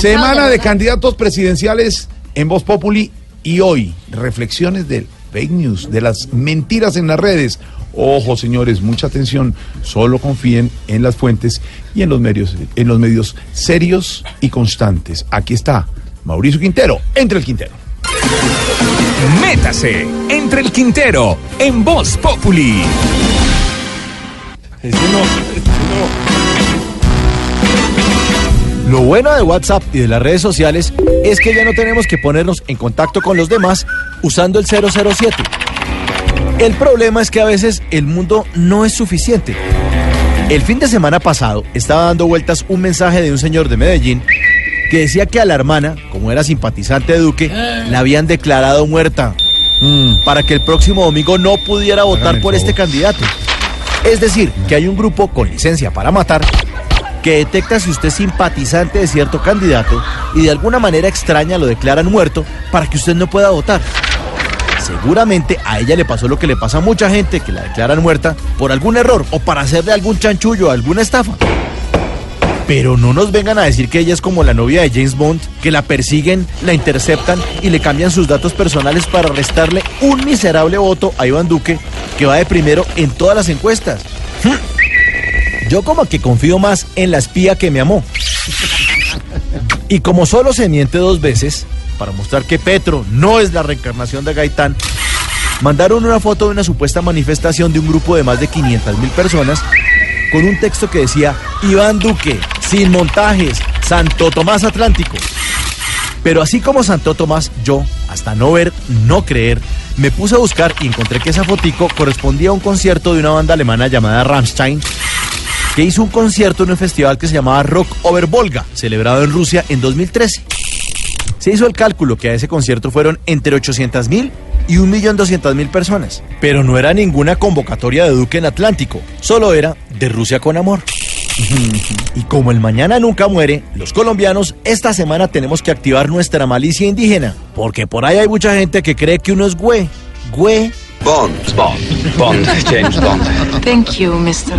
Semana de candidatos presidenciales en Voz Populi y hoy reflexiones del fake news, de las mentiras en las redes. Ojo, señores, mucha atención. Solo confíen en las fuentes y en los medios, en los medios serios y constantes. Aquí está Mauricio Quintero, entre el Quintero. Métase entre el Quintero en Voz Populi. Lo bueno de WhatsApp y de las redes sociales es que ya no tenemos que ponernos en contacto con los demás usando el 007. El problema es que a veces el mundo no es suficiente. El fin de semana pasado estaba dando vueltas un mensaje de un señor de Medellín que decía que a la hermana, como era simpatizante de Duque, la habían declarado muerta para que el próximo domingo no pudiera votar por este candidato. Es decir, que hay un grupo con licencia para matar que detecta si usted es simpatizante de cierto candidato y de alguna manera extraña lo declaran muerto para que usted no pueda votar. Seguramente a ella le pasó lo que le pasa a mucha gente que la declaran muerta por algún error o para hacerle algún chanchullo, alguna estafa. Pero no nos vengan a decir que ella es como la novia de James Bond, que la persiguen, la interceptan y le cambian sus datos personales para restarle un miserable voto a Iván Duque, que va de primero en todas las encuestas. Yo como que confío más en la espía que me amó. Y como solo se miente dos veces, para mostrar que Petro no es la reencarnación de Gaitán, mandaron una foto de una supuesta manifestación de un grupo de más de 500 mil personas con un texto que decía Iván Duque, sin montajes, Santo Tomás Atlántico. Pero así como Santo Tomás, yo, hasta no ver, no creer, me puse a buscar y encontré que esa fotico correspondía a un concierto de una banda alemana llamada Rammstein, que hizo un concierto en un festival que se llamaba Rock Over Volga, celebrado en Rusia en 2013. Se hizo el cálculo que a ese concierto fueron entre 800 mil y 1.200.000 personas. Pero no era ninguna convocatoria de Duque en Atlántico, solo era de Rusia con amor. Y como el mañana nunca muere, los colombianos esta semana tenemos que activar nuestra malicia indígena, porque por ahí hay mucha gente que cree que uno es güey, güey. Bond, Bond, Bond, James Bond. Thank you, mister.